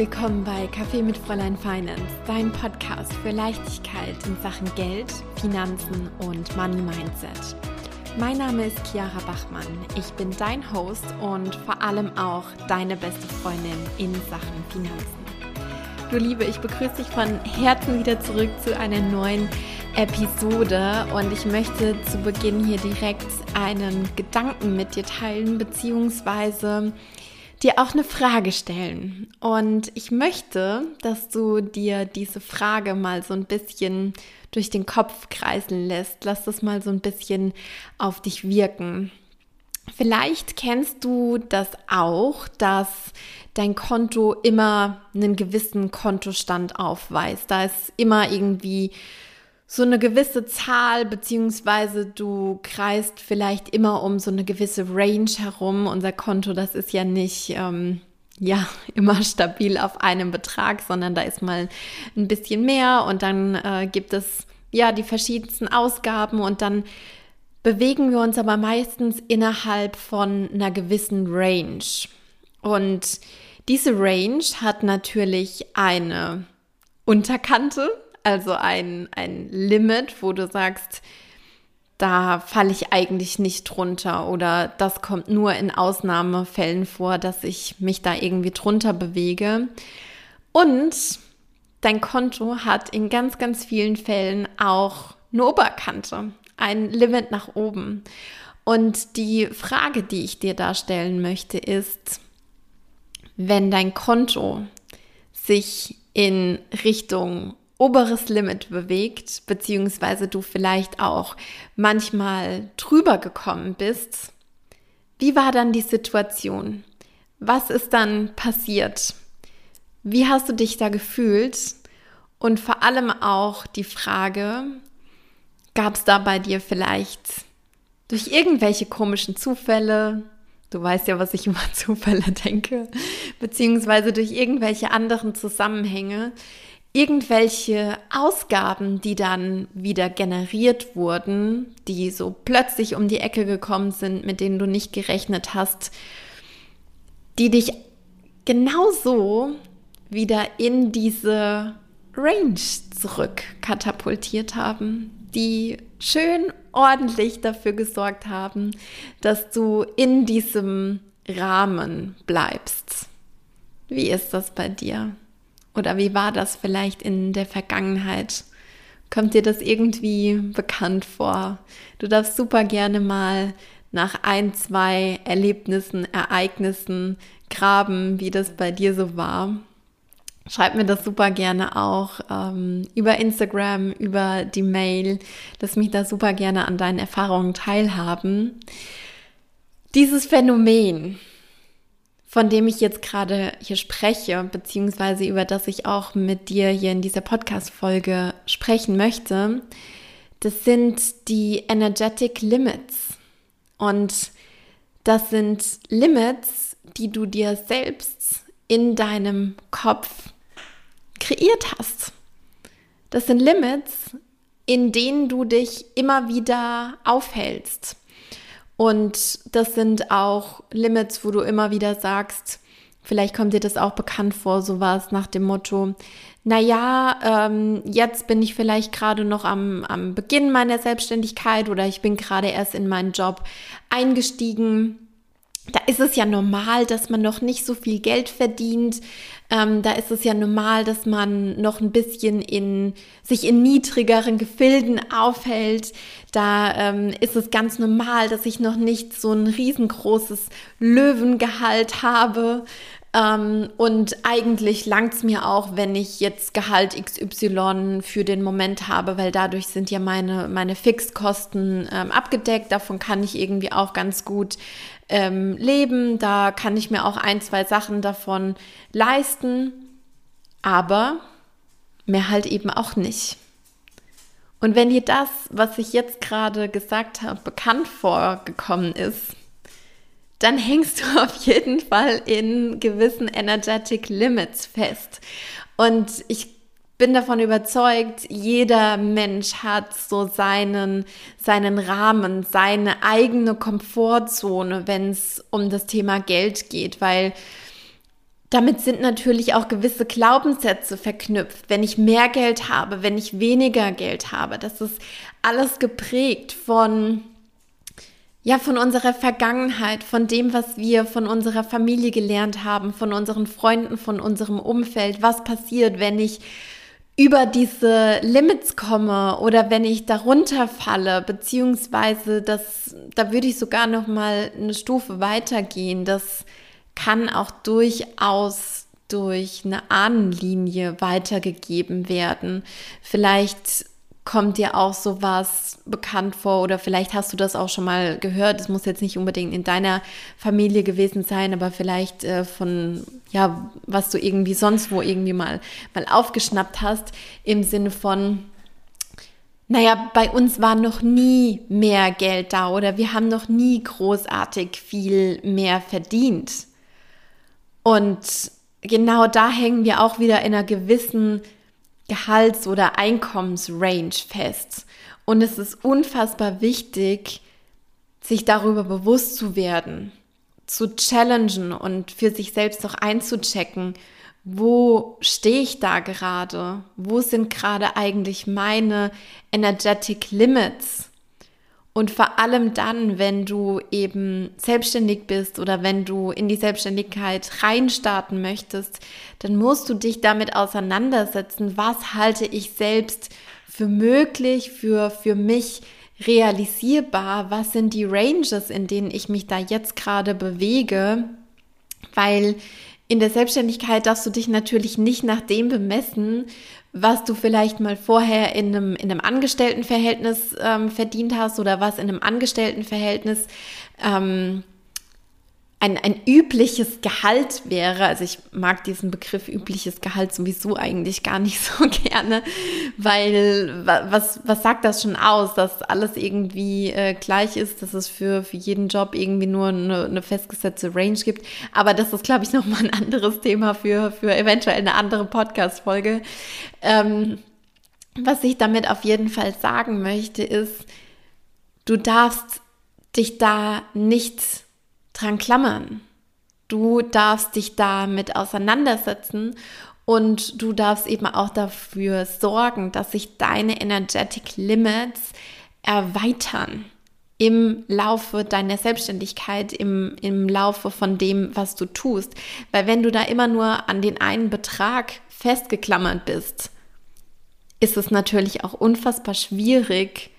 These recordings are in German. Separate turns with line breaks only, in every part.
willkommen bei Kaffee mit Fräulein Finance, dein Podcast für Leichtigkeit in Sachen Geld, Finanzen und Money Mindset. Mein Name ist Chiara Bachmann. Ich bin dein Host und vor allem auch deine beste Freundin in Sachen Finanzen. Du Liebe, ich begrüße dich von Herzen wieder zurück zu einer neuen Episode und ich möchte zu Beginn hier direkt einen Gedanken mit dir teilen, beziehungsweise dir auch eine Frage stellen. Und ich möchte, dass du dir diese Frage mal so ein bisschen durch den Kopf kreisen lässt. Lass das mal so ein bisschen auf dich wirken. Vielleicht kennst du das auch, dass dein Konto immer einen gewissen Kontostand aufweist. Da ist immer irgendwie so eine gewisse Zahl, beziehungsweise du kreist vielleicht immer um so eine gewisse Range herum. Unser Konto, das ist ja nicht, ähm, ja, immer stabil auf einem Betrag, sondern da ist mal ein bisschen mehr und dann äh, gibt es ja die verschiedensten Ausgaben und dann bewegen wir uns aber meistens innerhalb von einer gewissen Range. Und diese Range hat natürlich eine Unterkante, also ein, ein Limit, wo du sagst, da falle ich eigentlich nicht drunter oder das kommt nur in Ausnahmefällen vor, dass ich mich da irgendwie drunter bewege. Und dein Konto hat in ganz, ganz vielen Fällen auch eine Oberkante, ein Limit nach oben. Und die Frage, die ich dir da stellen möchte, ist, wenn dein Konto sich in Richtung oberes Limit bewegt, beziehungsweise du vielleicht auch manchmal drüber gekommen bist, wie war dann die Situation? Was ist dann passiert? Wie hast du dich da gefühlt? Und vor allem auch die Frage, gab es da bei dir vielleicht durch irgendwelche komischen Zufälle, du weißt ja, was ich über Zufälle denke, beziehungsweise durch irgendwelche anderen Zusammenhänge, irgendwelche Ausgaben, die dann wieder generiert wurden, die so plötzlich um die Ecke gekommen sind, mit denen du nicht gerechnet hast, die dich genauso wieder in diese Range zurück katapultiert haben, die schön ordentlich dafür gesorgt haben, dass du in diesem Rahmen bleibst. Wie ist das bei dir? Oder wie war das vielleicht in der Vergangenheit? Kommt dir das irgendwie bekannt vor? Du darfst super gerne mal nach ein, zwei Erlebnissen, Ereignissen graben, wie das bei dir so war. Schreib mir das super gerne auch ähm, über Instagram, über die Mail. Lass mich da super gerne an deinen Erfahrungen teilhaben. Dieses Phänomen, von dem ich jetzt gerade hier spreche, beziehungsweise über das ich auch mit dir hier in dieser Podcast-Folge sprechen möchte, das sind die Energetic Limits. Und das sind Limits, die du dir selbst in deinem Kopf kreiert hast. Das sind Limits, in denen du dich immer wieder aufhältst. Und das sind auch Limits, wo du immer wieder sagst, vielleicht kommt dir das auch bekannt vor, so war es nach dem Motto, naja, ähm, jetzt bin ich vielleicht gerade noch am, am Beginn meiner Selbstständigkeit oder ich bin gerade erst in meinen Job eingestiegen da ist es ja normal, dass man noch nicht so viel Geld verdient. Ähm, da ist es ja normal, dass man noch ein bisschen in sich in niedrigeren Gefilden aufhält. Da ähm, ist es ganz normal, dass ich noch nicht so ein riesengroßes Löwengehalt habe. Ähm, und eigentlich langt es mir auch, wenn ich jetzt Gehalt XY für den Moment habe, weil dadurch sind ja meine, meine Fixkosten ähm, abgedeckt. Davon kann ich irgendwie auch ganz gut ähm, leben. Da kann ich mir auch ein, zwei Sachen davon leisten. Aber mehr halt eben auch nicht. Und wenn dir das, was ich jetzt gerade gesagt habe, bekannt vorgekommen ist, dann hängst du auf jeden Fall in gewissen Energetic Limits fest. Und ich bin davon überzeugt, jeder Mensch hat so seinen, seinen Rahmen, seine eigene Komfortzone, wenn es um das Thema Geld geht, weil damit sind natürlich auch gewisse Glaubenssätze verknüpft. Wenn ich mehr Geld habe, wenn ich weniger Geld habe, das ist alles geprägt von ja, von unserer Vergangenheit, von dem, was wir von unserer Familie gelernt haben, von unseren Freunden, von unserem Umfeld. Was passiert, wenn ich über diese Limits komme oder wenn ich darunter falle, beziehungsweise das, da würde ich sogar noch mal eine Stufe weitergehen. Das kann auch durchaus durch eine Ahnenlinie weitergegeben werden. Vielleicht kommt dir auch sowas bekannt vor oder vielleicht hast du das auch schon mal gehört. Es muss jetzt nicht unbedingt in deiner Familie gewesen sein, aber vielleicht äh, von ja, was du irgendwie sonst wo irgendwie mal mal aufgeschnappt hast im Sinne von naja, bei uns war noch nie mehr Geld da oder wir haben noch nie großartig viel mehr verdient. Und genau da hängen wir auch wieder in einer gewissen Gehalts- oder Einkommensrange fest. Und es ist unfassbar wichtig, sich darüber bewusst zu werden, zu challengen und für sich selbst auch einzuchecken, wo stehe ich da gerade? Wo sind gerade eigentlich meine energetic limits? Und vor allem dann, wenn du eben selbstständig bist oder wenn du in die Selbstständigkeit reinstarten möchtest, dann musst du dich damit auseinandersetzen, was halte ich selbst für möglich, für, für mich realisierbar, was sind die Ranges, in denen ich mich da jetzt gerade bewege, weil in der Selbstständigkeit darfst du dich natürlich nicht nach dem bemessen, was du vielleicht mal vorher in einem, in einem Angestelltenverhältnis ähm, verdient hast oder was in einem Angestelltenverhältnis ähm, ein, ein übliches Gehalt wäre, also ich mag diesen Begriff übliches Gehalt sowieso eigentlich gar nicht so gerne, weil was, was sagt das schon aus, dass alles irgendwie äh, gleich ist, dass es für, für jeden Job irgendwie nur eine, eine festgesetzte Range gibt. Aber das ist, glaube ich, nochmal ein anderes Thema für, für eventuell eine andere Podcast-Folge. Ähm, was ich damit auf jeden Fall sagen möchte, ist, du darfst dich da nicht dran klammern. Du darfst dich damit auseinandersetzen und du darfst eben auch dafür sorgen, dass sich deine Energetic Limits erweitern im Laufe deiner Selbstständigkeit, im, im Laufe von dem, was du tust. Weil wenn du da immer nur an den einen Betrag festgeklammert bist, ist es natürlich auch unfassbar schwierig,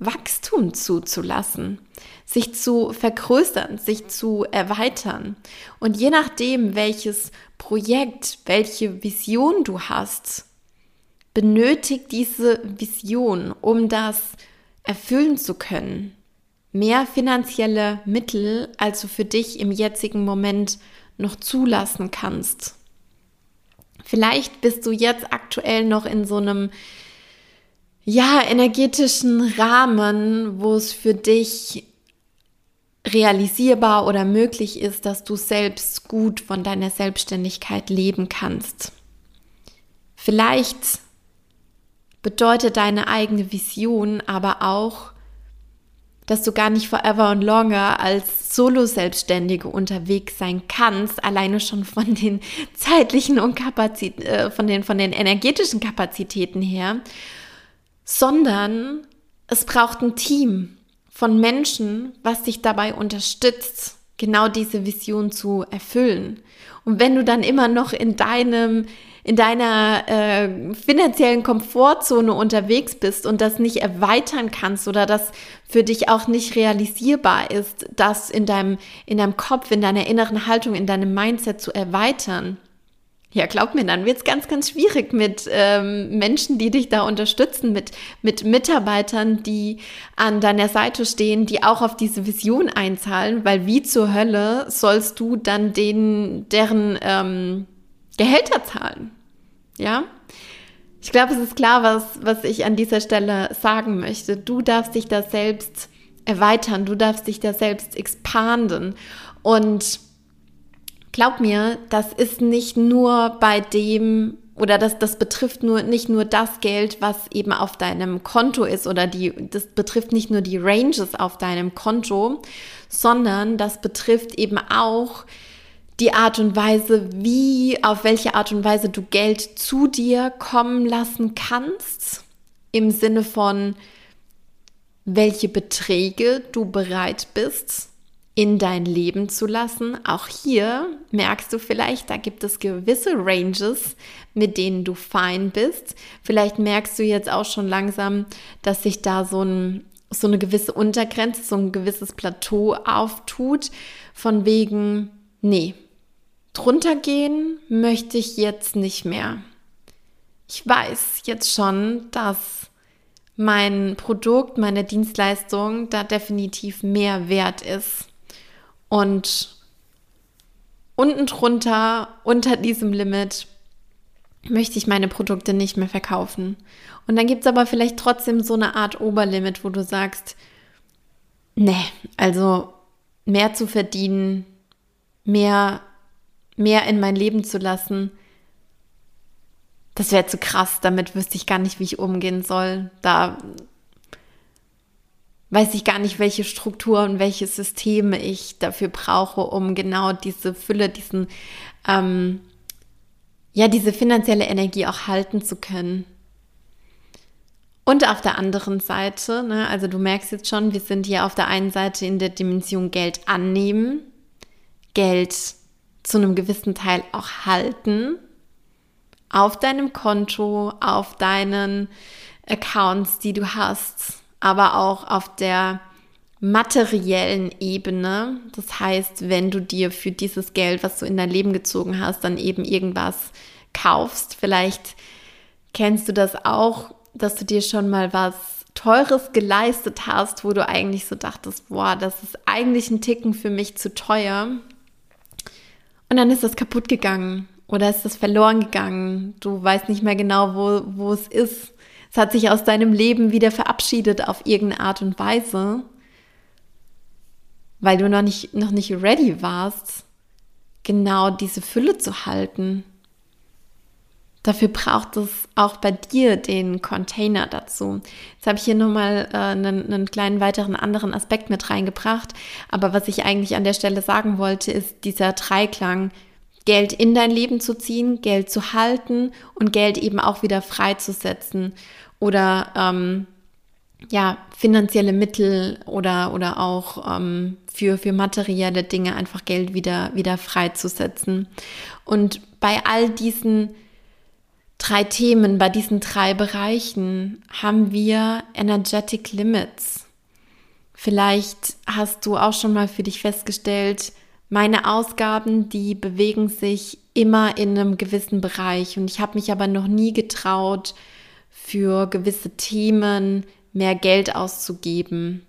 Wachstum zuzulassen, sich zu vergrößern, sich zu erweitern. Und je nachdem, welches Projekt, welche Vision du hast, benötigt diese Vision, um das erfüllen zu können, mehr finanzielle Mittel, als du für dich im jetzigen Moment noch zulassen kannst. Vielleicht bist du jetzt aktuell noch in so einem ja, energetischen Rahmen, wo es für dich realisierbar oder möglich ist, dass du selbst gut von deiner Selbstständigkeit leben kannst. Vielleicht bedeutet deine eigene Vision aber auch, dass du gar nicht forever and longer als Solo-Selbstständige unterwegs sein kannst, alleine schon von den zeitlichen und Kapazit äh, von den, von den energetischen Kapazitäten her sondern es braucht ein Team von Menschen, was dich dabei unterstützt, genau diese Vision zu erfüllen. Und wenn du dann immer noch in deinem in deiner äh, finanziellen Komfortzone unterwegs bist und das nicht erweitern kannst oder das für dich auch nicht realisierbar ist, das in deinem, in deinem Kopf, in deiner inneren Haltung, in deinem Mindset zu erweitern, ja, glaub mir, dann wird's ganz, ganz schwierig mit ähm, Menschen, die dich da unterstützen, mit, mit Mitarbeitern, die an deiner Seite stehen, die auch auf diese Vision einzahlen, weil wie zur Hölle sollst du dann denen, deren ähm, Gehälter zahlen? Ja? Ich glaube, es ist klar, was, was ich an dieser Stelle sagen möchte. Du darfst dich da selbst erweitern, du darfst dich da selbst expanden und glaub mir, das ist nicht nur bei dem oder das, das betrifft nur nicht nur das Geld, was eben auf deinem Konto ist oder die, das betrifft nicht nur die Ranges auf deinem Konto, sondern das betrifft eben auch die Art und Weise, wie, auf welche Art und Weise du Geld zu dir kommen lassen kannst, im Sinne von, welche Beträge du bereit bist in dein Leben zu lassen. Auch hier merkst du vielleicht, da gibt es gewisse Ranges, mit denen du fein bist. Vielleicht merkst du jetzt auch schon langsam, dass sich da so, ein, so eine gewisse Untergrenze, so ein gewisses Plateau auftut, von wegen, nee, drunter gehen möchte ich jetzt nicht mehr. Ich weiß jetzt schon, dass mein Produkt, meine Dienstleistung da definitiv mehr wert ist. Und unten drunter, unter diesem Limit, möchte ich meine Produkte nicht mehr verkaufen. Und dann gibt es aber vielleicht trotzdem so eine Art Oberlimit, wo du sagst, nee, also mehr zu verdienen, mehr, mehr in mein Leben zu lassen, das wäre zu krass, damit wüsste ich gar nicht, wie ich umgehen soll. Da weiß ich gar nicht, welche Struktur und welche Systeme ich dafür brauche, um genau diese Fülle, diesen, ähm, ja, diese finanzielle Energie auch halten zu können. Und auf der anderen Seite, ne, also du merkst jetzt schon, wir sind hier auf der einen Seite in der Dimension Geld annehmen, Geld zu einem gewissen Teil auch halten, auf deinem Konto, auf deinen Accounts, die du hast aber auch auf der materiellen Ebene. Das heißt, wenn du dir für dieses Geld, was du in dein Leben gezogen hast, dann eben irgendwas kaufst. Vielleicht kennst du das auch, dass du dir schon mal was Teures geleistet hast, wo du eigentlich so dachtest, boah, das ist eigentlich ein Ticken für mich zu teuer. Und dann ist das kaputt gegangen oder ist das verloren gegangen. Du weißt nicht mehr genau, wo, wo es ist. Es hat sich aus deinem Leben wieder verabschiedet auf irgendeine Art und Weise, weil du noch nicht, noch nicht ready warst, genau diese Fülle zu halten. Dafür braucht es auch bei dir den Container dazu. Jetzt habe ich hier nochmal äh, einen, einen kleinen weiteren anderen Aspekt mit reingebracht. Aber was ich eigentlich an der Stelle sagen wollte, ist dieser Dreiklang, Geld in dein Leben zu ziehen, Geld zu halten und Geld eben auch wieder freizusetzen oder ähm, ja, finanzielle Mittel oder, oder auch ähm, für, für materielle Dinge einfach Geld wieder, wieder freizusetzen. Und bei all diesen drei Themen, bei diesen drei Bereichen haben wir Energetic Limits. Vielleicht hast du auch schon mal für dich festgestellt, meine Ausgaben, die bewegen sich immer in einem gewissen Bereich und ich habe mich aber noch nie getraut, für gewisse Themen mehr Geld auszugeben.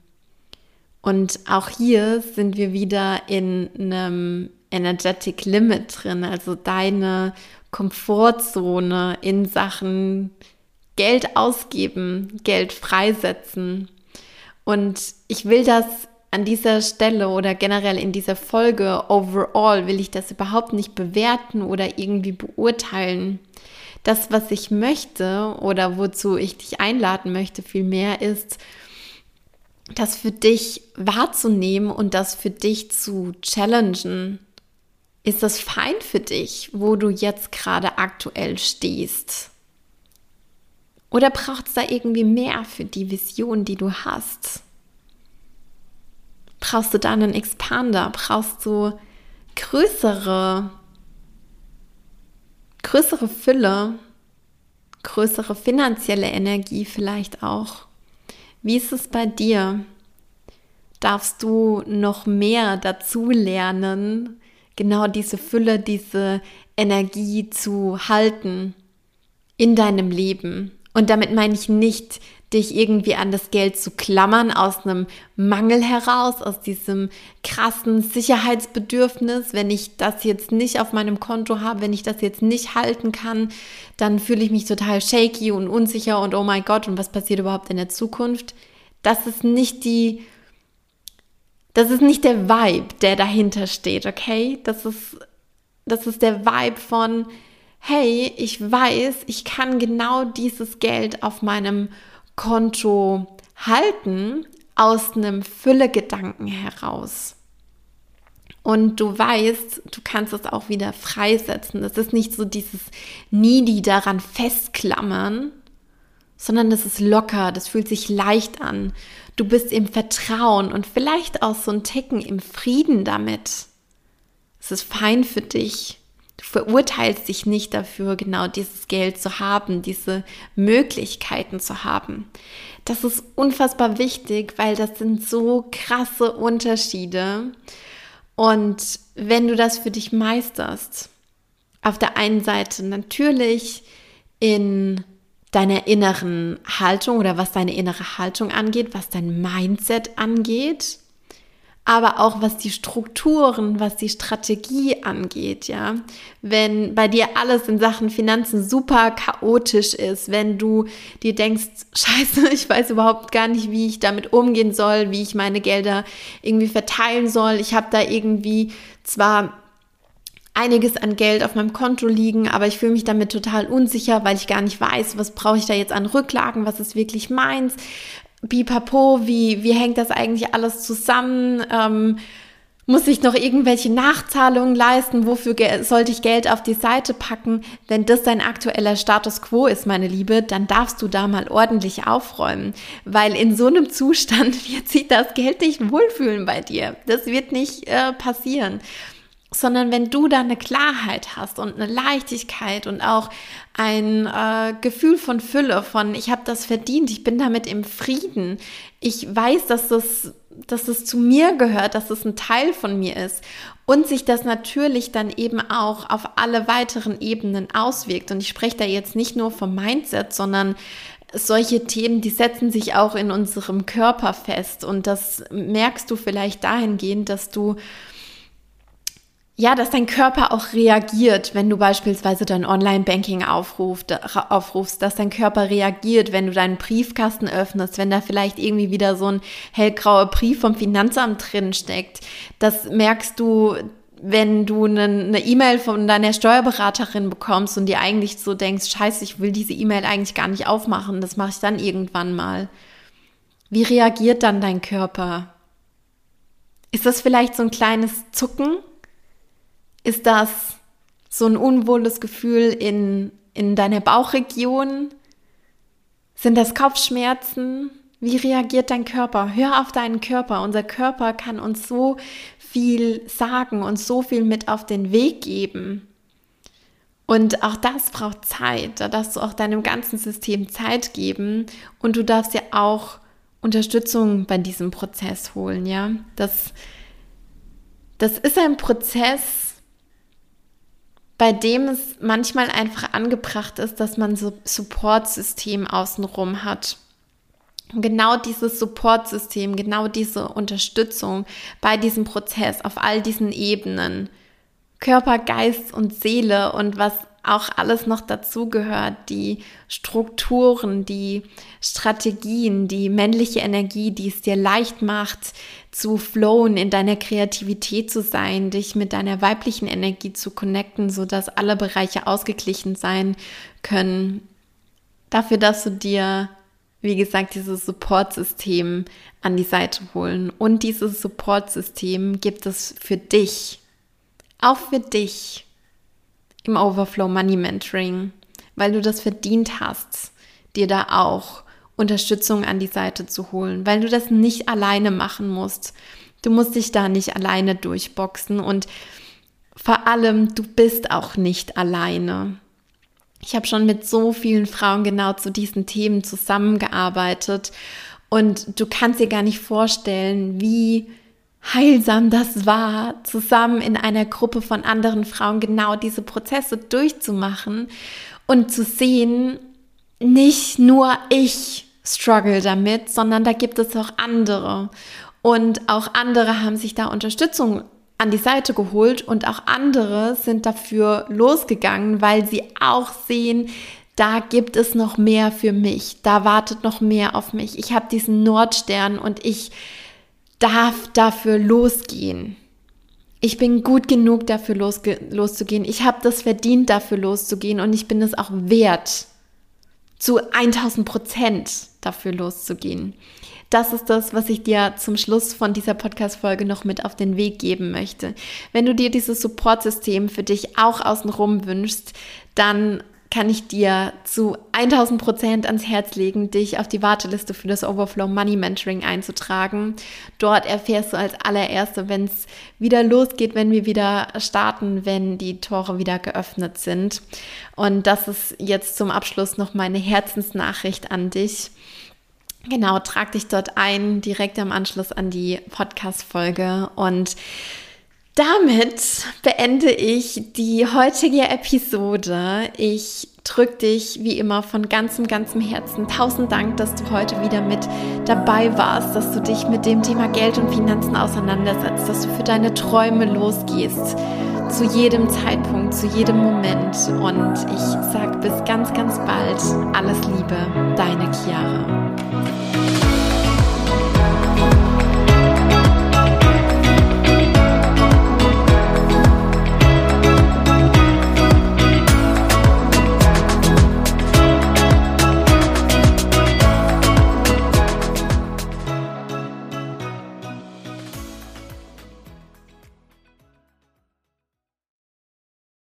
Und auch hier sind wir wieder in einem Energetic Limit drin, also deine Komfortzone in Sachen Geld ausgeben, Geld freisetzen. Und ich will das an dieser Stelle oder generell in dieser Folge overall will ich das überhaupt nicht bewerten oder irgendwie beurteilen. Das, was ich möchte oder wozu ich dich einladen möchte, vielmehr ist, das für dich wahrzunehmen und das für dich zu challengen. Ist das fein für dich, wo du jetzt gerade aktuell stehst? Oder braucht es da irgendwie mehr für die Vision, die du hast? Brauchst du da einen Expander? Brauchst du größere, größere Fülle, größere finanzielle Energie vielleicht auch? Wie ist es bei dir? Darfst du noch mehr dazu lernen, genau diese Fülle, diese Energie zu halten in deinem Leben? Und damit meine ich nicht dich irgendwie an das Geld zu klammern aus einem Mangel heraus, aus diesem krassen Sicherheitsbedürfnis. Wenn ich das jetzt nicht auf meinem Konto habe, wenn ich das jetzt nicht halten kann, dann fühle ich mich total shaky und unsicher und oh mein Gott, und was passiert überhaupt in der Zukunft? Das ist nicht die, das ist nicht der Vibe, der dahinter steht, okay? Das ist, das ist der Vibe von, hey, ich weiß, ich kann genau dieses Geld auf meinem Konto halten aus einem Füllegedanken heraus. Und du weißt, du kannst es auch wieder freisetzen. Es ist nicht so dieses Needy daran festklammern, sondern das ist locker, das fühlt sich leicht an. Du bist im Vertrauen und vielleicht auch so ein Ticken im Frieden damit. Es ist fein für dich. Verurteilst dich nicht dafür, genau dieses Geld zu haben, diese Möglichkeiten zu haben. Das ist unfassbar wichtig, weil das sind so krasse Unterschiede. Und wenn du das für dich meisterst, auf der einen Seite natürlich in deiner inneren Haltung oder was deine innere Haltung angeht, was dein Mindset angeht, aber auch was die Strukturen, was die Strategie angeht, ja. Wenn bei dir alles in Sachen Finanzen super chaotisch ist, wenn du dir denkst, scheiße, ich weiß überhaupt gar nicht, wie ich damit umgehen soll, wie ich meine Gelder irgendwie verteilen soll. Ich habe da irgendwie zwar einiges an Geld auf meinem Konto liegen, aber ich fühle mich damit total unsicher, weil ich gar nicht weiß, was brauche ich da jetzt an Rücklagen, was ist wirklich meins, Bipapo, wie, wie hängt das eigentlich alles zusammen? Ähm, muss ich noch irgendwelche Nachzahlungen leisten? Wofür sollte ich Geld auf die Seite packen? Wenn das dein aktueller Status quo ist, meine Liebe, dann darfst du da mal ordentlich aufräumen. Weil in so einem Zustand wird sich das Geld nicht wohlfühlen bei dir. Das wird nicht äh, passieren sondern wenn du da eine Klarheit hast und eine Leichtigkeit und auch ein äh, Gefühl von Fülle, von ich habe das verdient, ich bin damit im Frieden, ich weiß, dass das, dass das zu mir gehört, dass es das ein Teil von mir ist. Und sich das natürlich dann eben auch auf alle weiteren Ebenen auswirkt. Und ich spreche da jetzt nicht nur vom Mindset, sondern solche Themen, die setzen sich auch in unserem Körper fest. Und das merkst du vielleicht dahingehend, dass du ja, dass dein Körper auch reagiert, wenn du beispielsweise dein Online-Banking aufrufst, dass dein Körper reagiert, wenn du deinen Briefkasten öffnest, wenn da vielleicht irgendwie wieder so ein hellgrauer Brief vom Finanzamt drin steckt. Das merkst du, wenn du eine E-Mail von deiner Steuerberaterin bekommst und dir eigentlich so denkst, scheiße, ich will diese E-Mail eigentlich gar nicht aufmachen, das mache ich dann irgendwann mal. Wie reagiert dann dein Körper? Ist das vielleicht so ein kleines Zucken? Ist das so ein unwohles Gefühl in, in deiner Bauchregion? Sind das Kopfschmerzen? Wie reagiert dein Körper? Hör auf deinen Körper. Unser Körper kann uns so viel sagen und so viel mit auf den Weg geben. Und auch das braucht Zeit. Da darfst du auch deinem ganzen System Zeit geben und du darfst ja auch Unterstützung bei diesem Prozess holen, ja. Das, das ist ein Prozess, bei dem es manchmal einfach angebracht ist, dass man so Supportsystem außenrum hat. Und genau dieses Supportsystem, genau diese Unterstützung bei diesem Prozess auf all diesen Ebenen, Körper, Geist und Seele und was auch alles noch dazu gehört, die Strukturen, die Strategien, die männliche Energie, die es dir leicht macht, zu flowen, in deiner Kreativität zu sein, dich mit deiner weiblichen Energie zu connecten, sodass alle Bereiche ausgeglichen sein können. Dafür, dass du dir, wie gesagt, dieses Supportsystem an die Seite holen. Und dieses Supportsystem gibt es für dich. Auch für dich im Overflow Money Mentoring, weil du das verdient hast, dir da auch Unterstützung an die Seite zu holen, weil du das nicht alleine machen musst. Du musst dich da nicht alleine durchboxen und vor allem, du bist auch nicht alleine. Ich habe schon mit so vielen Frauen genau zu diesen Themen zusammengearbeitet und du kannst dir gar nicht vorstellen, wie heilsam das war, zusammen in einer Gruppe von anderen Frauen genau diese Prozesse durchzumachen und zu sehen, nicht nur ich struggle damit, sondern da gibt es auch andere. Und auch andere haben sich da Unterstützung an die Seite geholt und auch andere sind dafür losgegangen, weil sie auch sehen, da gibt es noch mehr für mich, da wartet noch mehr auf mich. Ich habe diesen Nordstern und ich darf dafür losgehen. Ich bin gut genug dafür loszugehen. Ich habe das verdient, dafür loszugehen und ich bin es auch wert, zu 1000 Prozent dafür loszugehen. Das ist das, was ich dir zum Schluss von dieser Podcast-Folge noch mit auf den Weg geben möchte. Wenn du dir dieses Support-System für dich auch außenrum wünschst, dann kann ich dir zu 1000 Prozent ans Herz legen, dich auf die Warteliste für das Overflow Money Mentoring einzutragen. Dort erfährst du als allererste, wenn es wieder losgeht, wenn wir wieder starten, wenn die Tore wieder geöffnet sind. Und das ist jetzt zum Abschluss noch meine Herzensnachricht an dich. Genau, trag dich dort ein, direkt am Anschluss an die Podcast-Folge und damit beende ich die heutige Episode. Ich drücke dich wie immer von ganzem, ganzem Herzen. Tausend Dank, dass du heute wieder mit dabei warst, dass du dich mit dem Thema Geld und Finanzen auseinandersetzt, dass du für deine Träume losgehst. Zu jedem Zeitpunkt, zu jedem Moment. Und ich sage bis ganz, ganz bald. Alles Liebe, deine Chiara.